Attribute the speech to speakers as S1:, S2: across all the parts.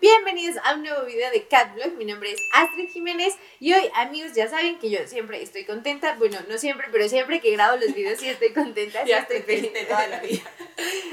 S1: bienvenidos a un nuevo video de Catblog. Mi nombre es Astrid Jiménez y hoy, amigos, ya saben que yo siempre estoy contenta. Bueno, no siempre, pero siempre que grabo los videos sí estoy contenta.
S2: Ya
S1: estoy
S2: feliz toda la vida.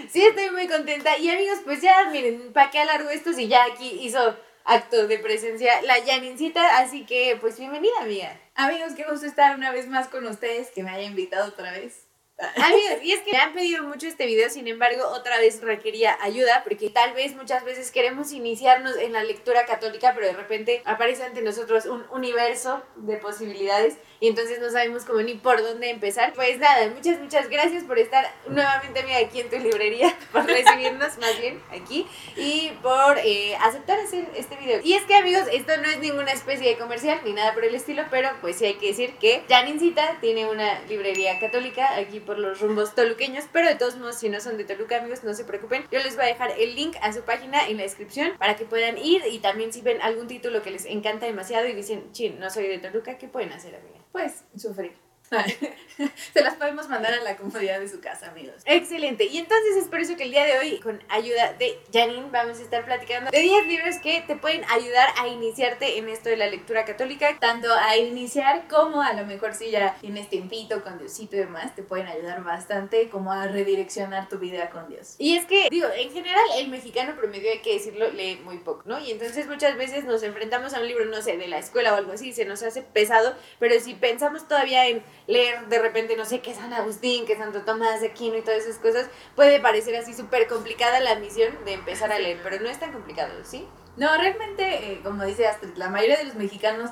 S1: Sí, estoy muy contenta. Y amigos, pues ya, miren, ¿para qué alargo esto si ya aquí hizo acto de presencia la Janincita? Así que, pues bienvenida, amiga.
S2: Amigos, qué gusto estar una vez más con ustedes, que me haya invitado otra vez.
S1: Amigos, y es que me han pedido mucho este video, sin embargo, otra vez requería ayuda, porque tal vez muchas veces queremos iniciarnos en la lectura católica, pero de repente aparece ante nosotros un universo de posibilidades y entonces no sabemos cómo ni por dónde empezar. Pues nada, muchas, muchas gracias por estar nuevamente aquí en tu librería, por recibirnos más bien aquí y por eh, aceptar hacer este video. Y es que amigos, esto no es ninguna especie de comercial ni nada por el estilo, pero pues sí hay que decir que Janincita tiene una librería católica aquí por los rumbos toluqueños, pero de todos modos, si no son de Toluca, amigos, no se preocupen. Yo les voy a dejar el link a su página en la descripción para que puedan ir y también si ven algún título que les encanta demasiado y dicen, chin, no soy de Toluca, ¿qué pueden hacer, amiga?
S2: Pues sufrir. Se las podemos mandar a la comodidad de su casa, amigos.
S1: Excelente. Y entonces es por eso que el día de hoy, con ayuda de Janine, vamos a estar platicando de 10 libros que te pueden ayudar a iniciarte en esto de la lectura católica.
S2: Tanto a iniciar como a lo mejor si ya tienes tiempito con Diosito y demás, te pueden ayudar bastante como a redireccionar tu vida con Dios.
S1: Y es que, digo, en general el mexicano promedio, hay que decirlo, lee muy poco, ¿no? Y entonces muchas veces nos enfrentamos a un libro, no sé, de la escuela o algo así, se nos hace pesado, pero si pensamos todavía en leer de repente, no sé, qué San Agustín, qué Santo Tomás de Aquino y todas esas cosas, puede parecer así súper complicada la misión de empezar a leer, pero no es tan complicado, ¿sí?
S2: No, realmente, eh, como dice Astrid, la mayoría de los mexicanos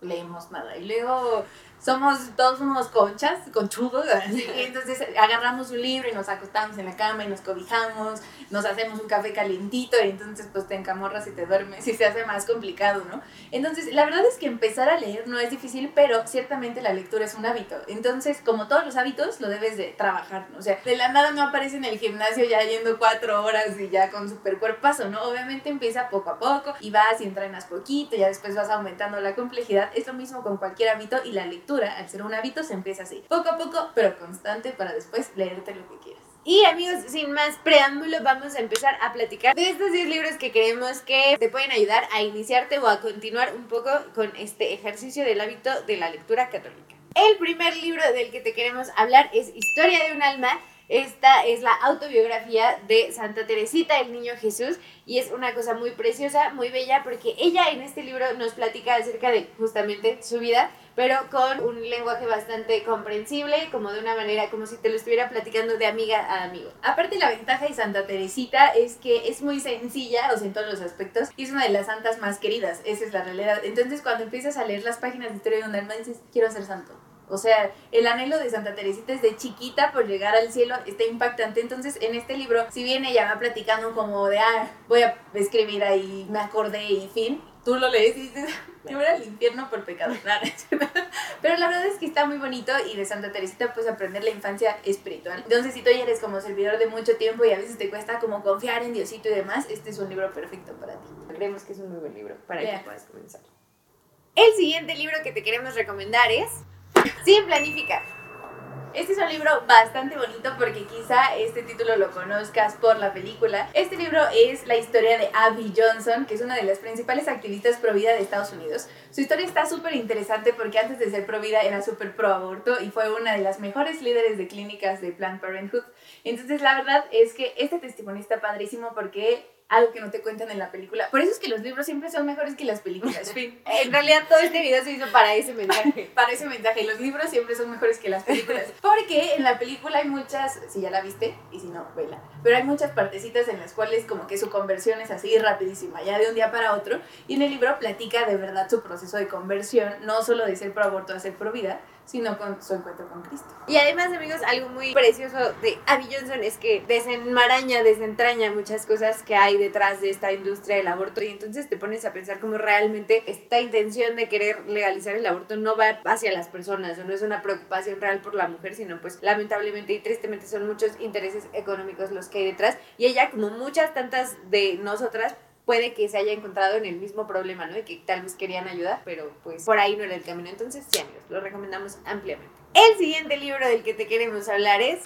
S2: leemos nada. Y luego somos, todos somos conchas, conchudos, y entonces agarramos un libro y nos acostamos en la cama y nos cobijamos, nos hacemos un café calientito y entonces pues te encamorras y te duermes y se hace más complicado, ¿no? Entonces, la verdad es que empezar a leer no es difícil, pero ciertamente la lectura es un hábito. Entonces, como todos los hábitos, lo debes de trabajar, ¿no? O sea, de la nada no aparece en el gimnasio ya yendo cuatro horas y ya con super cuerpazo, ¿no? Obviamente empieza poco a poco y vas y entrenas poquito, ya después vas aumentando la complejidad. Es lo mismo con cualquier hábito y la lectura al ser un hábito, se empieza así. Poco a poco, pero constante para después leerte lo que quieras.
S1: Y amigos, sin más preámbulo, vamos a empezar a platicar de estos 10 libros que creemos que te pueden ayudar a iniciarte o a continuar un poco con este ejercicio del hábito de la lectura católica. El primer libro del que te queremos hablar es Historia de un alma. Esta es la autobiografía de Santa Teresita, el niño Jesús, y es una cosa muy preciosa, muy bella, porque ella en este libro nos platica acerca de justamente su vida, pero con un lenguaje bastante comprensible, como de una manera, como si te lo estuviera platicando de amiga a amigo.
S2: Aparte, la ventaja de Santa Teresita es que es muy sencilla, o sea, en todos los aspectos, y es una de las santas más queridas, esa es la realidad. Entonces, cuando empiezas a leer las páginas de historia de un alma, dices, quiero ser santo. O sea, el anhelo de Santa Teresita es de chiquita por llegar al cielo, está impactante. Entonces, en este libro, si bien ella va platicando como de, ah, voy a escribir ahí, me acordé y fin, tú lo lees y dices, me voy al infierno por pecado. Pero la verdad es que está muy bonito y de Santa Teresita puedes aprender la infancia espiritual. Entonces, si tú ya eres como servidor de mucho tiempo y a veces te cuesta como confiar en Diosito y demás, este es un libro perfecto para ti.
S1: Creemos que es un muy buen libro para que puedas comenzar. El siguiente libro que te queremos recomendar es Sin planificar.
S2: Este es un libro bastante bonito porque quizá este título lo conozcas por la película. Este libro es la historia de Abby Johnson, que es una de las principales activistas pro vida de Estados Unidos. Su historia está súper interesante porque antes de ser pro vida era súper pro aborto y fue una de las mejores líderes de clínicas de Planned Parenthood. Entonces la verdad es que este testimonio está padrísimo porque algo que no te cuentan en la película. Por eso es que los libros siempre son mejores que las películas.
S1: en realidad todo este video se hizo para ese mensaje.
S2: para ese mensaje. Los libros siempre son mejores que las películas. Porque en la película hay muchas, si ya la viste, y si no, vela. Pero hay muchas partecitas en las cuales como que su conversión es así rapidísima, ya de un día para otro. Y en el libro platica de verdad su proceso de conversión, no solo de ser pro aborto a ser pro vida, sino con su encuentro con Cristo.
S1: Y además, amigos, algo muy precioso de Abby Johnson es que desenmaraña, desentraña muchas cosas que hay detrás de esta industria del aborto y entonces te pones a pensar cómo realmente esta intención de querer legalizar el aborto no va hacia las personas o no es una preocupación real por la mujer, sino pues lamentablemente y tristemente son muchos intereses económicos los que hay detrás y ella como muchas tantas de nosotras puede que se haya encontrado en el mismo problema, ¿no? Y que tal vez querían ayudar, pero pues por ahí no era el camino. Entonces, sí, amigos, lo recomendamos ampliamente. El siguiente libro del que te queremos hablar es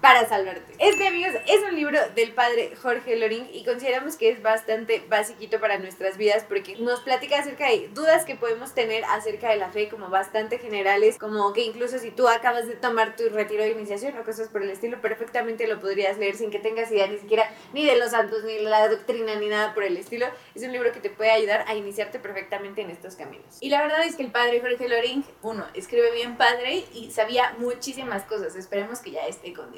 S1: para salvarte. Este, amigos, es un libro del padre Jorge Loring y consideramos que es bastante basiquito para nuestras vidas porque nos platica acerca de dudas que podemos tener acerca de la fe como bastante generales, como que incluso si tú acabas de tomar tu retiro de iniciación o cosas por el estilo, perfectamente lo podrías leer sin que tengas idea ni siquiera ni de los santos, ni de la doctrina, ni nada por el estilo. Es un libro que te puede ayudar a iniciarte perfectamente en estos caminos.
S2: Y la verdad es que el padre Jorge Loring, uno, escribe bien padre y sabía muchísimas cosas. Esperemos que ya esté con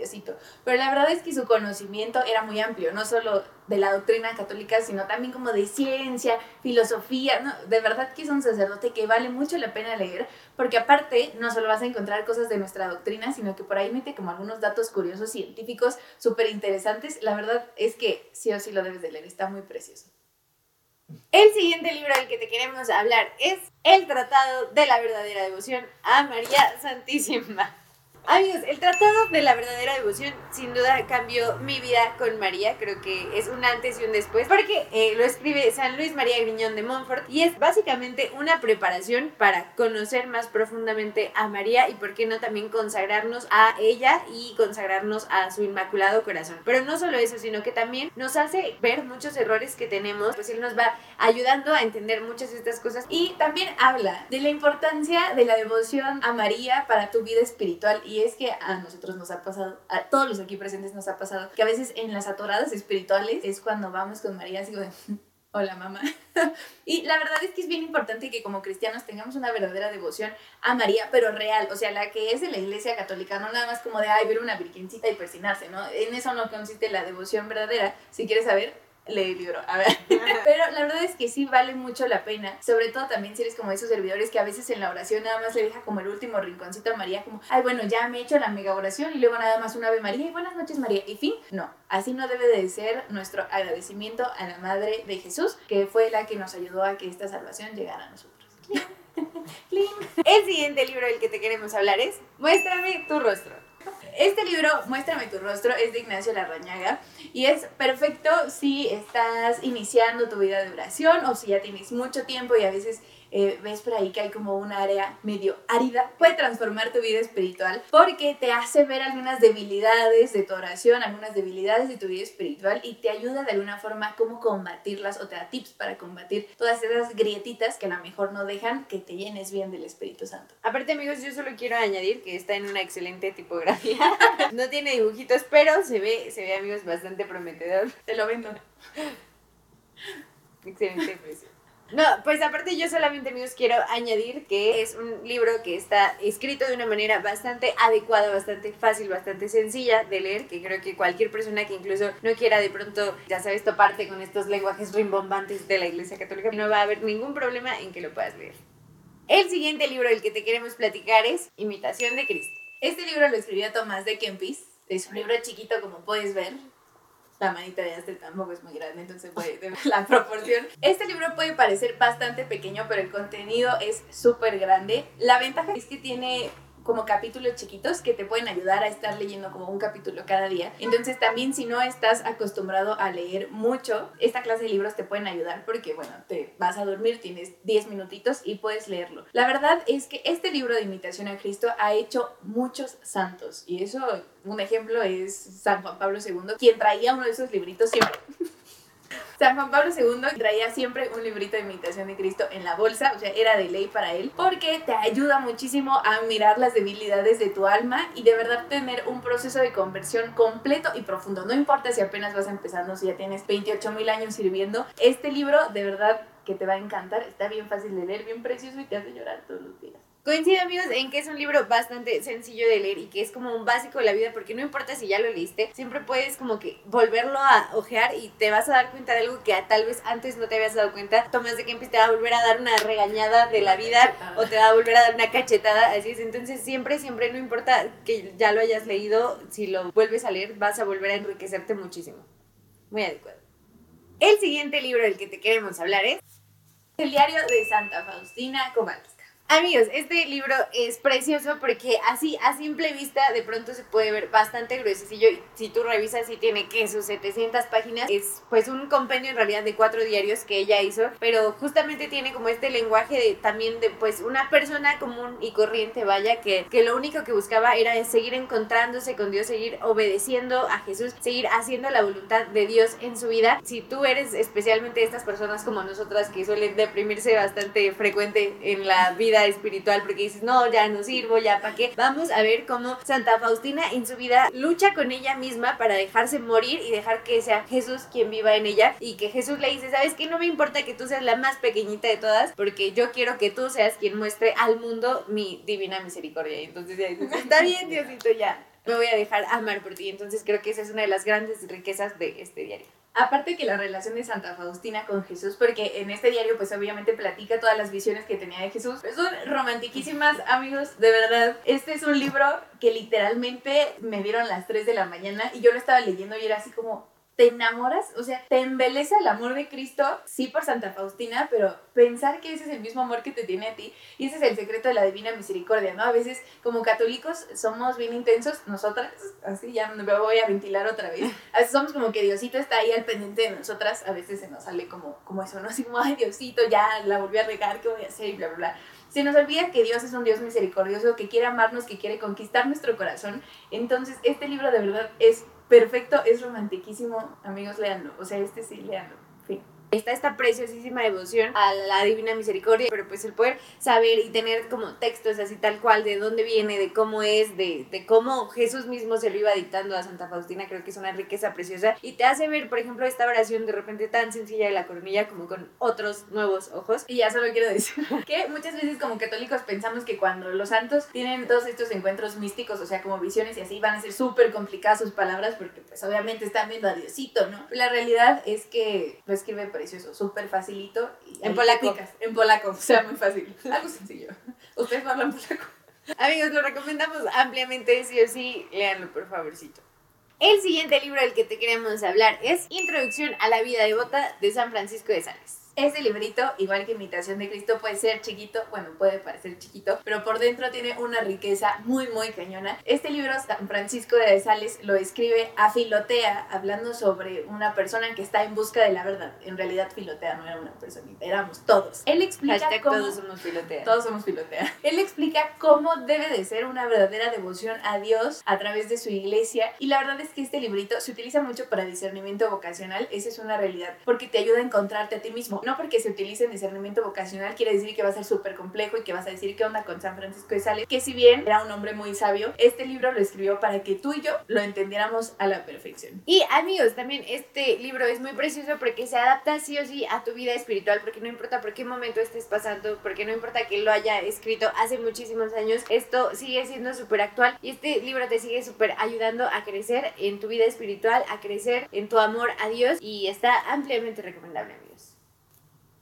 S2: Pero la verdad es que su conocimiento era muy amplio, no solo de la doctrina católica, sino también como de ciencia, filosofía. De verdad que es un sacerdote que vale mucho la pena leer, porque aparte no solo vas a encontrar cosas de nuestra doctrina, sino que por ahí mete como algunos datos curiosos científicos súper interesantes. La verdad es que sí o sí lo debes de leer, está muy precioso.
S1: El siguiente libro del que te queremos hablar es El Tratado de la Verdadera Devoción a María Santísima. Amigos, el Tratado de la Verdadera Devoción sin duda cambió mi vida con María. Creo que es un antes y un después. Porque eh, lo escribe San Luis María Griñón de Montfort y es básicamente una preparación para conocer más profundamente a María y por qué no también consagrarnos a ella y consagrarnos a su Inmaculado Corazón. Pero no solo eso, sino que también nos hace ver muchos errores que tenemos. Pues él nos va ayudando a entender muchas de estas cosas.
S2: Y también habla de la importancia de la devoción a María para tu vida espiritual es que a nosotros nos ha pasado, a todos los aquí presentes nos ha pasado, que a veces en las atoradas espirituales es cuando vamos con María así de, hola mamá. y la verdad es que es bien importante que como cristianos tengamos una verdadera devoción a María, pero real, o sea, la que es de la iglesia católica, no nada más como de, ay, ver una virgencita y persinarse, ¿no? En eso no consiste la devoción verdadera. Si quieres saber, lee el libro, a ver. Pero la verdad es que sí vale mucho la pena, sobre todo también si eres como esos servidores que a veces en la oración nada más le deja como el último rinconcito a María, como, ay, bueno, ya me he hecho la mega oración y luego nada más una Ave María y buenas noches María, y fin. No, así no debe de ser nuestro agradecimiento a la Madre de Jesús, que fue la que nos ayudó a que esta salvación llegara a nosotros.
S1: El siguiente libro del que te queremos hablar es Muéstrame tu rostro.
S2: Este libro, Muéstrame tu rostro, es de Ignacio Larrañaga y es perfecto si estás iniciando tu vida de oración o si ya tienes mucho tiempo y a veces eh, ves por ahí que hay como un área medio árida, puede transformar tu vida espiritual porque te hace ver algunas debilidades de tu oración, algunas debilidades de tu vida espiritual y te ayuda de alguna forma cómo combatirlas o te da tips para combatir todas esas grietitas que a lo mejor no dejan que te llenes bien del Espíritu Santo.
S1: Aparte amigos, yo solo quiero añadir que está en una excelente tipografía. no tiene dibujitos, pero se ve, se ve amigos bastante prometedor.
S2: Te lo vendo.
S1: Excelente precio. No, pues aparte yo solamente amigos quiero añadir que es un libro que está escrito de una manera bastante adecuada, bastante fácil, bastante sencilla de leer, que creo que cualquier persona que incluso no quiera de pronto, ya sabes, toparte con estos lenguajes rimbombantes de la Iglesia Católica, no va a haber ningún problema en que lo puedas leer. El siguiente libro del que te queremos platicar es Imitación de Cristo.
S2: Este libro lo escribió Tomás de Kempis. Es un libro chiquito, como puedes ver la manita de Astrid tampoco es muy grande, entonces puede la proporción. Este libro puede parecer bastante pequeño, pero el contenido es súper grande. La ventaja es que tiene como capítulos chiquitos que te pueden ayudar a estar leyendo como un capítulo cada día. Entonces también si no estás acostumbrado a leer mucho, esta clase de libros te pueden ayudar porque bueno, te vas a dormir, tienes 10 minutitos y puedes leerlo. La verdad es que este libro de imitación a Cristo ha hecho muchos santos y eso, un ejemplo es San Juan Pablo II, quien traía uno de esos libritos siempre. San Juan Pablo II traía siempre un librito de imitación de Cristo en la bolsa, o sea, era de ley para él, porque te ayuda muchísimo a mirar las debilidades de tu alma y de verdad tener un proceso de conversión completo y profundo. No importa si apenas vas empezando, si ya tienes 28 mil años sirviendo, este libro de verdad que te va a encantar, está bien fácil de leer, bien precioso y te hace llorar todos los días.
S1: Coincido amigos en que es un libro bastante sencillo de leer y que es como un básico de la vida porque no importa si ya lo leíste, siempre puedes como que volverlo a ojear y te vas a dar cuenta de algo que tal vez antes no te habías dado cuenta. Tomás de Kempis te va a volver a dar una regañada de la vida o te va a volver a dar una cachetada, así es. Entonces siempre, siempre, no importa que ya lo hayas leído, si lo vuelves a leer vas a volver a enriquecerte muchísimo. Muy adecuado. El siguiente libro del que te queremos hablar es
S2: El diario de Santa Faustina Kowalska.
S1: Amigos, este libro es precioso porque así a simple vista de pronto se puede ver bastante gruesecillo. Si tú revisas y tiene que sus 700 páginas, es pues un compendio en realidad de cuatro diarios que ella hizo, pero justamente tiene como este lenguaje de, también de pues una persona común y corriente, vaya, que, que lo único que buscaba era seguir encontrándose con Dios, seguir obedeciendo a Jesús, seguir haciendo la voluntad de Dios en su vida. Si tú eres especialmente estas personas como nosotras que suelen deprimirse bastante frecuente en la vida espiritual porque dices, no, ya no sirvo, ya para qué. Vamos a ver cómo Santa Faustina en su vida lucha con ella misma para dejarse morir y dejar que sea Jesús quien viva en ella y que Jesús le dice, sabes que no me importa que tú seas la más pequeñita de todas porque yo quiero que tú seas quien muestre al mundo mi divina misericordia. Y entonces ya dices, está bien, Diosito, ya. Me voy a dejar amar por ti. Entonces creo que esa es una de las grandes riquezas de este diario.
S2: Aparte que la relación de Santa Faustina con Jesús, porque en este diario pues obviamente platica todas las visiones que tenía de Jesús. Son romantiquísimas, amigos, de verdad. Este es un libro que literalmente me dieron las 3 de la mañana y yo lo estaba leyendo y era así como, te enamoras, o sea, te embeleza el amor de Cristo, sí por Santa Faustina, pero pensar que ese es el mismo amor que te tiene a ti y ese es el secreto de la divina misericordia, ¿no? A veces como católicos somos bien intensos, nosotras, así ya me voy a ventilar otra vez, a veces somos como que Diosito está ahí al pendiente de nosotras, a veces se nos sale como, como eso, ¿no? Así como, ay Diosito, ya la volví a regar, ¿qué voy a hacer? Y bla, bla, bla. Se nos olvida que Dios es un Dios misericordioso, que quiere amarnos, que quiere conquistar nuestro corazón. Entonces, este libro de verdad es perfecto, es romantiquísimo. Amigos, léanlo. O sea, este sí, léanlo.
S1: Está esta preciosísima devoción a la Divina Misericordia, pero pues el poder saber y tener como textos así tal cual de dónde viene, de cómo es, de, de cómo Jesús mismo se lo iba dictando a Santa Faustina, creo que es una riqueza preciosa y te hace ver, por ejemplo, esta oración de repente tan sencilla de la coronilla como con otros nuevos ojos.
S2: Y ya solo quiero decir que muchas veces como católicos pensamos que cuando los santos tienen todos estos encuentros místicos, o sea, como visiones y así, van a ser súper complicadas sus palabras porque pues obviamente están viendo a Diosito, ¿no? La realidad es que lo escribe precioso, súper facilito.
S1: Y en polaco.
S2: En polaco, o sea, muy fácil. Algo sencillo. ¿Ustedes no hablan polaco?
S1: Amigos, lo recomendamos ampliamente, sí o sí, léanlo por favorcito. El siguiente libro del que te queremos hablar es Introducción a la vida devota de San Francisco de Sales.
S2: Ese librito, igual que Imitación de Cristo, puede ser chiquito, bueno, puede parecer chiquito, pero por dentro tiene una riqueza muy, muy cañona. Este libro, San Francisco de Sales lo escribe a Filotea, hablando sobre una persona que está en busca de la verdad. En realidad, Filotea no era una personita, éramos todos. Él explica cómo...
S1: Todos somos Filotea.
S2: Todos somos Filotea. Él explica cómo debe de ser una verdadera devoción a Dios a través de su iglesia. Y la verdad es que este librito se utiliza mucho para discernimiento vocacional. Esa es una realidad, porque te ayuda a encontrarte a ti mismo no porque se utilice en discernimiento vocacional quiere decir que va a ser súper complejo y que vas a decir qué onda con San Francisco de Sales, que si bien era un hombre muy sabio, este libro lo escribió para que tú y yo lo entendiéramos a la perfección.
S1: Y amigos, también este libro es muy precioso porque se adapta sí o sí a tu vida espiritual, porque no importa por qué momento estés pasando, porque no importa que lo haya escrito hace muchísimos años, esto sigue siendo súper actual y este libro te sigue súper ayudando a crecer en tu vida espiritual, a crecer en tu amor a Dios y está ampliamente recomendable, amigos.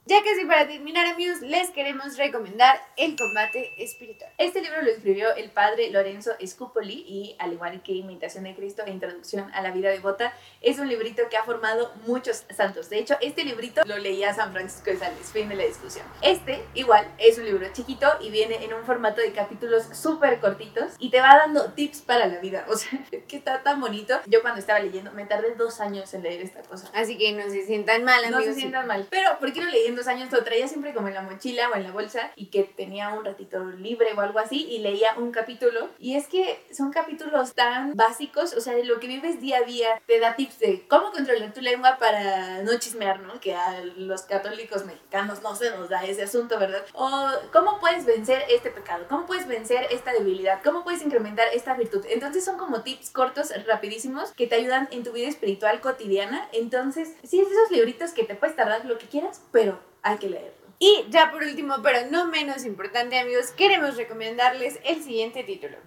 S1: Ya casi para terminar, amigos, les queremos recomendar El combate espiritual.
S2: Este libro lo escribió el padre Lorenzo Scupoli y, al igual que Imitación de Cristo e Introducción a la vida devota, es un librito que ha formado muchos santos. De hecho, este librito lo leía San Francisco de Sales, fin de la discusión. Este, igual, es un libro chiquito y viene en un formato de capítulos súper cortitos y te va dando tips para la vida. O sea, es que está tan bonito. Yo cuando estaba leyendo, me tardé dos años en leer esta cosa.
S1: Así que no se sientan mal, amigos.
S2: No se sientan mal. Pero, ¿por qué no leí en dos años? Lo traía siempre como en la mochila o en la bolsa y que tenía un ratito libre o algo así y leía un capítulo. Y es que son capítulos tan básicos, o sea, de lo que vives día a día. Te da tips de cómo controlar tu lengua para no chismear, ¿no? Que a los católicos mexicanos no se nos da ese asunto, ¿verdad? O cómo puedes vencer este pecado, cómo puedes vencer esta debilidad, cómo puedes incrementar esta virtud. Entonces son como tips cortos, rapidísimos, que te ayudan en tu vida espiritual cotidiana. Entonces, sí, es esos libritos que te puedes tardar lo que quieras, pero hay que leerlo.
S1: Y ya por último, pero no menos importante, amigos, queremos recomendarles el siguiente título.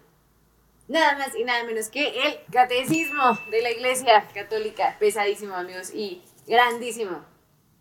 S1: Nada más y nada menos que el Catecismo de la Iglesia Católica. Pesadísimo, amigos, y grandísimo.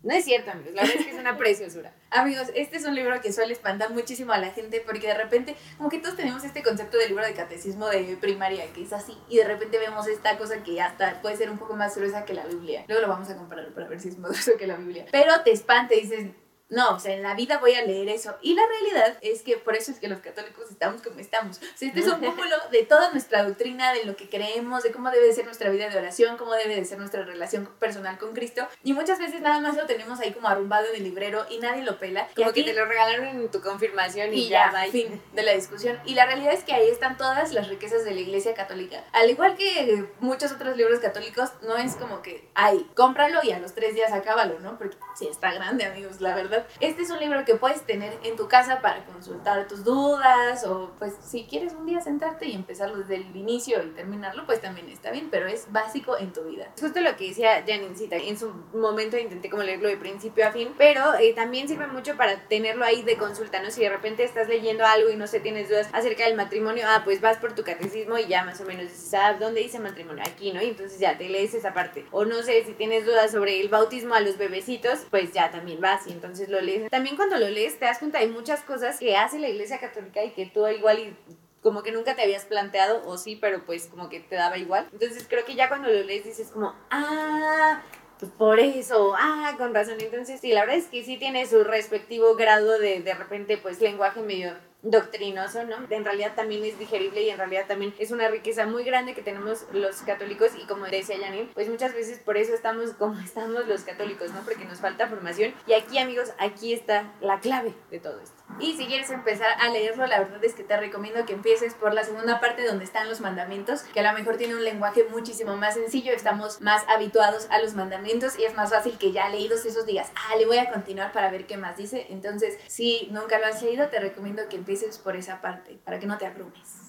S1: No es cierto, amigos, la verdad es que es una preciosura.
S2: amigos, este es un libro que suele espantar muchísimo a la gente porque de repente, como que todos tenemos este concepto de libro de catecismo de primaria, que es así, y de repente vemos esta cosa que hasta puede ser un poco más gruesa que la Biblia. Luego lo vamos a comparar para ver si es más grueso que la Biblia. Pero te espanta y dices, No, o sea, en la vida voy a leer eso. Y la realidad es que por eso es que los católicos estamos como estamos. O sea, este es un cúmulo de toda nuestra doctrina, de lo que creemos, de cómo debe de ser nuestra vida de oración, cómo debe de ser nuestra relación personal con Cristo. Y muchas veces nada más lo tenemos ahí como arrumbado en el librero y nadie lo pela.
S1: Como que te lo regalaron en tu confirmación y,
S2: y
S1: ya,
S2: ya, fin de la discusión. Y la realidad es que ahí están todas las riquezas de la iglesia católica. Al igual que muchos otros libros católicos, no es como que, ay, cómpralo y a los tres días acábalo, ¿no? Porque sí está grande, amigos, la verdad. Este es un libro que puedes tener en tu casa para consultar tus dudas o pues si quieres un día sentarte y empezarlo desde el inicio y terminarlo, pues también está bien, pero es básico en tu vida.
S1: Es justo lo que decía Janincita. En su momento intenté como leerlo de principio a fin, pero eh, también sirve mucho para tenerlo ahí de consulta, ¿no? Si de repente estás leyendo algo y no sé, tienes dudas acerca del matrimonio, ah, pues vas por tu catecismo y ya más o menos dices, ah, ¿dónde dice matrimonio? Aquí, ¿no? Y entonces ya te lees esa parte. O no sé, si tienes dudas sobre el bautismo a los bebecitos, pues ya también vas y entonces lo lees. También cuando lo lees te das cuenta de muchas cosas que hace la iglesia católica y que tú igual y como que nunca te habías planteado, o sí, pero pues como que te daba igual. Entonces creo que ya cuando lo lees dices como, ah, pues por eso, ah, con razón. Entonces sí, la verdad es que sí tiene su respectivo grado de de repente pues lenguaje medio doctrinoso, ¿no? En realidad también es digerible y en realidad también es una riqueza muy grande que tenemos los católicos y como decía Janine, pues muchas veces por eso estamos como estamos los católicos, ¿no? Porque nos falta formación y aquí amigos, aquí está la clave de todo esto.
S2: Y si quieres empezar a leerlo, la verdad es que te recomiendo que empieces por la segunda parte donde están los mandamientos, que a lo mejor tiene un lenguaje muchísimo más sencillo, estamos más habituados a los mandamientos y es más fácil que ya leídos esos digas, ah, le voy a continuar para ver qué más dice. Entonces, si nunca lo has leído, te recomiendo que empieces por esa parte, para que no te abrumes.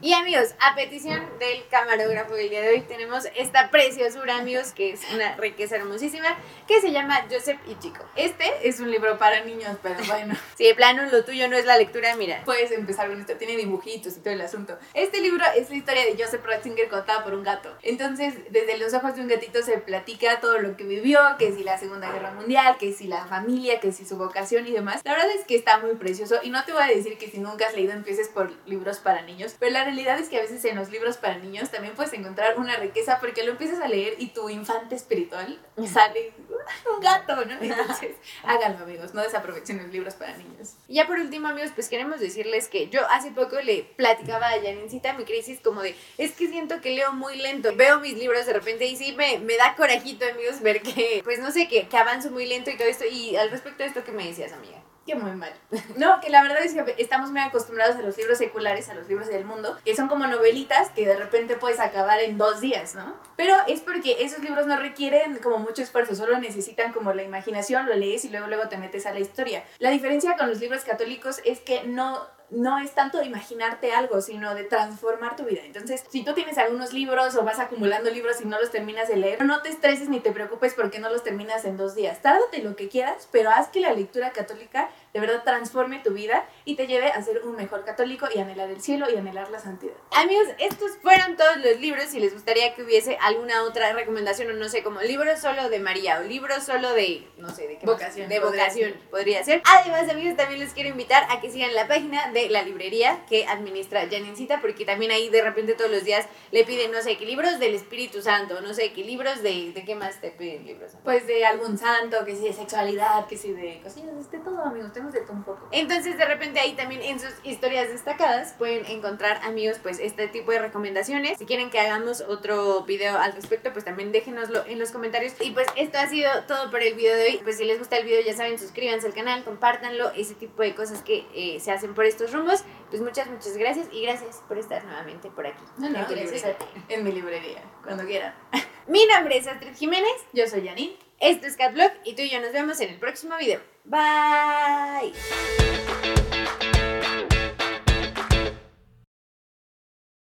S1: Y amigos, a petición del camarógrafo del día de hoy tenemos esta preciosura, amigos, que es una riqueza hermosísima, que se llama Joseph y Chico.
S2: Este es un libro para niños, pero bueno.
S1: Si de plano lo tuyo no es la lectura, mira.
S2: Puedes empezar con esto, tiene dibujitos y todo el asunto. Este libro es la historia de Joseph Ratzinger contada por un gato. Entonces, desde los ojos de un gatito se platica todo lo que vivió, que si la Segunda Guerra Mundial, que si la familia, que si su vocación y demás. La verdad es que está muy precioso y no te voy a decir que si nunca has leído empieces por libros para niños, pero la realidad es que a veces en los libros para niños también puedes encontrar una riqueza porque lo empiezas a leer y tu infante espiritual sale un gato, ¿no? Entonces, háganlo amigos, no desaprovechen los libros para niños.
S1: Y ya por último, amigos, pues queremos decirles que yo hace poco le platicaba a Janincita mi crisis como de, es que siento que leo muy lento. Veo mis libros de repente y sí me, me da corajito, amigos, ver que, pues no sé, que, que avanzo muy lento y todo esto. Y al respecto de esto, ¿qué me decías, amiga?
S2: Que muy mal. No, que la verdad es que estamos muy acostumbrados a los libros seculares, a los libros del mundo, que son como novelitas que de repente puedes acabar en dos días, ¿no? Pero es porque esos libros no requieren como mucho esfuerzo, solo necesitan como la imaginación, lo lees y luego luego te metes a la historia. La diferencia con los libros católicos es que no no es tanto de imaginarte algo, sino de transformar tu vida. Entonces, si tú tienes algunos libros o vas acumulando libros y no los terminas de leer, no te estreses ni te preocupes porque no los terminas en dos días. Tárdate lo que quieras, pero haz que la lectura católica de verdad transforme tu vida y te lleve a ser un mejor católico y anhelar el cielo y anhelar la santidad.
S1: Amigos, estos fueron todos los libros. Si les gustaría que hubiese alguna otra recomendación, o no sé, como libros solo de María o libros solo de, no sé, de qué más?
S2: Vocación,
S1: De
S2: podría
S1: vocación,
S2: ser.
S1: podría ser. Además, amigos, también les quiero invitar a que sigan la página de la librería que administra Janincita, porque también ahí de repente todos los días le piden, no sé, qué libros del Espíritu Santo, no sé, qué libros de, de qué más te piden libros.
S2: Pues de algún santo, que si de sexualidad, que si de cosillas, de todo, amigos, tenemos de todo un poco.
S1: Entonces, de repente ahí también en sus historias destacadas pueden encontrar, amigos, pues este tipo de recomendaciones. Si quieren que hagamos otro video al respecto, pues también déjenoslo en los comentarios. Y pues esto ha sido todo por el video de hoy. Pues si les gusta el video, ya saben, suscríbanse al canal, compártanlo, ese tipo de cosas que eh, se hacen por estos rumbos. Pues muchas, muchas gracias y gracias por estar nuevamente por aquí.
S2: No, no, gracias a ti. En mi librería, cuando quieran.
S1: Mi nombre es Astrid Jiménez,
S2: Yo soy Janine.
S1: esto es Catblog y tú y yo nos vemos en el próximo video. Bye.